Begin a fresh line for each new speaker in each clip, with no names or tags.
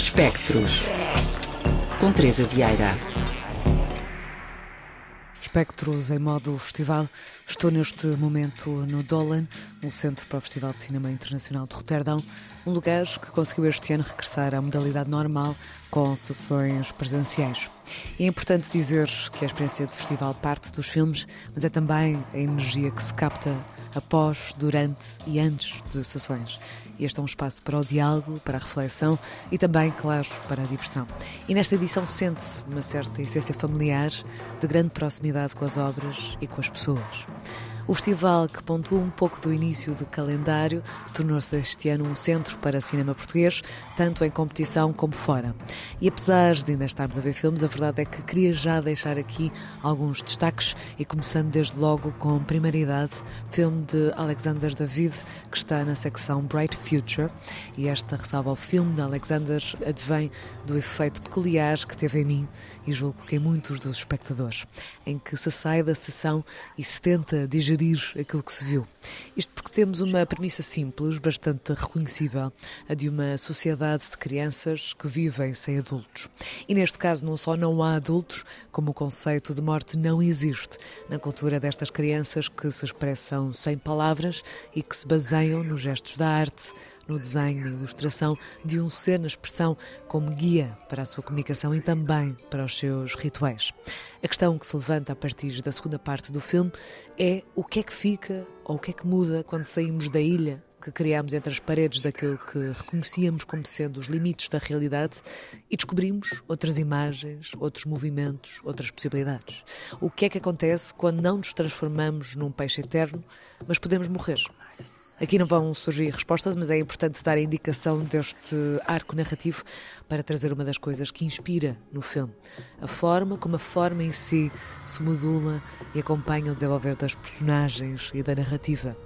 Espectros. Com Teresa Vieira.
Espectros em modo festival. Estou neste momento no Dolan, um centro para o Festival de Cinema Internacional de Roterdão, um lugar que conseguiu este ano regressar à modalidade normal com sessões presenciais. É importante dizer que a experiência de festival parte dos filmes, mas é também a energia que se capta após, durante e antes de sessões. Este é um espaço para o diálogo, para a reflexão e também, claro, para a diversão. E nesta edição sente-se uma certa essência familiar, de grande proximidade com as obras e com as pessoas. O festival, que pontua um pouco do início do calendário, tornou-se este ano um centro para cinema português, tanto em competição como fora. E apesar de ainda estarmos a ver filmes, a verdade é que queria já deixar aqui alguns destaques e começando desde logo com primeiridade, filme de Alexander David, que está na secção Bright Future. E esta ressalva ao filme de Alexander advém do efeito peculiar que teve em mim e julgo que em muitos dos espectadores, em que se sai da sessão e se tenta digerir aquilo que se viu. Isto porque temos uma premissa simples, bastante reconhecível, a de uma sociedade de crianças que vivem sem adultos. E neste caso não só não há adultos, como o conceito de morte não existe na cultura destas crianças que se expressam sem palavras e que se baseiam nos gestos da arte, no desenho e ilustração de um ser na expressão como guia para a sua comunicação e também para os seus rituais. A questão que se levanta a partir da segunda parte do filme é o que é que fica ou o que é que muda quando saímos da ilha que criámos entre as paredes daquilo que reconhecíamos como sendo os limites da realidade e descobrimos outras imagens, outros movimentos, outras possibilidades. O que é que acontece quando não nos transformamos num peixe eterno, mas podemos morrer? Aqui não vão surgir respostas, mas é importante dar a indicação deste arco narrativo para trazer uma das coisas que inspira no filme. A forma como a forma em si se modula e acompanha o desenvolver das personagens e da narrativa.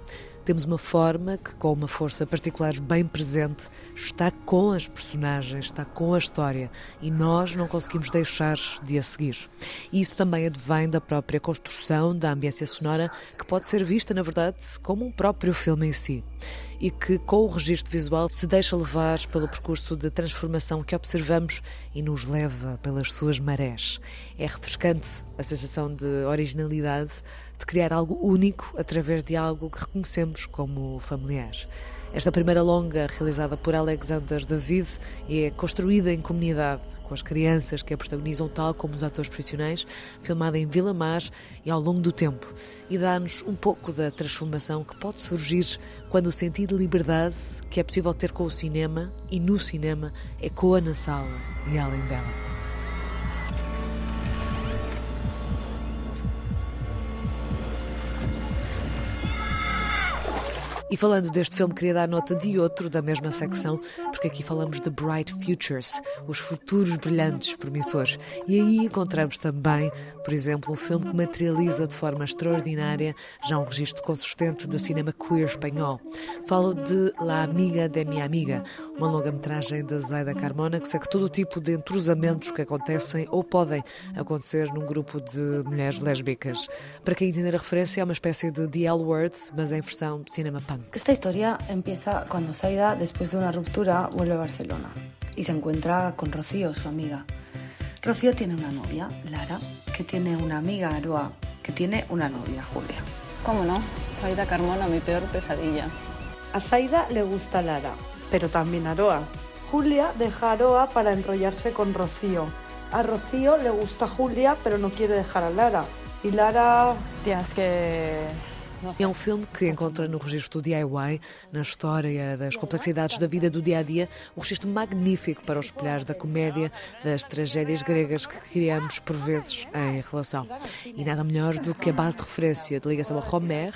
Temos uma forma que, com uma força particular bem presente, está com as personagens, está com a história e nós não conseguimos deixar de a seguir. E isso também advém da própria construção da ambiência sonora, que pode ser vista, na verdade, como um próprio filme em si e que, com o registro visual, se deixa levar pelo percurso de transformação que observamos e nos leva pelas suas marés. É refrescante a sensação de originalidade de criar algo único através de algo que reconhecemos como familiar. Esta primeira longa, realizada por Alexander David, é construída em comunidade com as crianças que a protagonizam, tal como os atores profissionais, filmada em Vila Mar e ao longo do tempo, e dá-nos um pouco da transformação que pode surgir quando o sentido de liberdade que é possível ter com o cinema e no cinema ecoa na sala e além dela. E falando deste filme, queria dar nota de outro da mesma secção, porque aqui falamos de Bright Futures, os futuros brilhantes, promissores. E aí encontramos também, por exemplo, um filme que materializa de forma extraordinária já um registro consistente de cinema queer espanhol. Falo de La Amiga de Mi Amiga, uma longa-metragem da Zaida Carmona que segue todo o tipo de entrosamentos que acontecem ou podem acontecer num grupo de mulheres lésbicas. Para quem entender a referência, é uma espécie de The L Word, mas em versão cinema punk.
Esta historia empieza cuando Zaida, después de una ruptura, vuelve a Barcelona y se encuentra con Rocío, su amiga. Rocío tiene una novia, Lara, que tiene una amiga, Aroa, que tiene una novia, Julia.
¿Cómo no? Zaida Carmona, mi peor pesadilla.
A Zaida le gusta Lara, pero también Aroa. Julia deja a Aroa para enrollarse con Rocío. A Rocío le gusta Julia, pero no quiere dejar a Lara. Y Lara...
Tía, es que
É um filme que encontra no registro do DIY, na história das complexidades da vida do dia a dia, um registro magnífico para o espelhar da comédia das tragédias gregas que criamos por vezes em relação. E nada melhor do que a base de referência de ligação a Romer,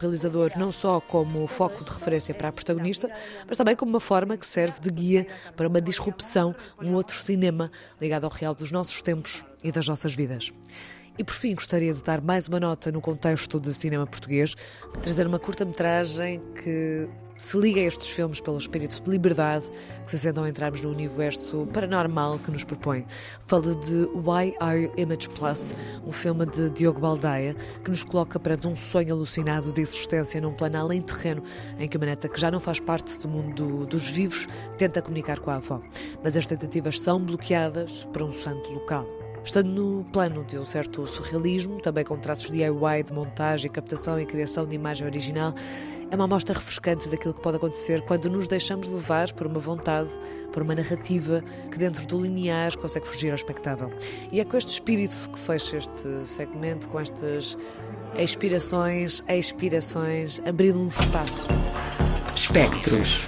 realizador não só como foco de referência para a protagonista, mas também como uma forma que serve de guia para uma disrupção, um outro cinema ligado ao real dos nossos tempos e das nossas vidas. E por fim, gostaria de dar mais uma nota no contexto de cinema português, trazer uma curta-metragem que se liga a estes filmes pelo espírito de liberdade que se sentam a entrarmos no universo paranormal que nos propõe. Fala de Why Are You Image Plus, um filme de Diogo Baldeia que nos coloca perante um sonho alucinado de existência num plano além terreno em que uma neta que já não faz parte do mundo dos vivos tenta comunicar com a avó. Mas as tentativas são bloqueadas por um santo local. Estando no plano de um certo surrealismo, também com traços DIY de montagem, captação e criação de imagem original, é uma amostra refrescante daquilo que pode acontecer quando nos deixamos levar por uma vontade, por uma narrativa que dentro do linear consegue fugir ao espectável. E é com este espírito que fecha este segmento, com estas expirações, expirações, abrindo um espaço.
Espectros.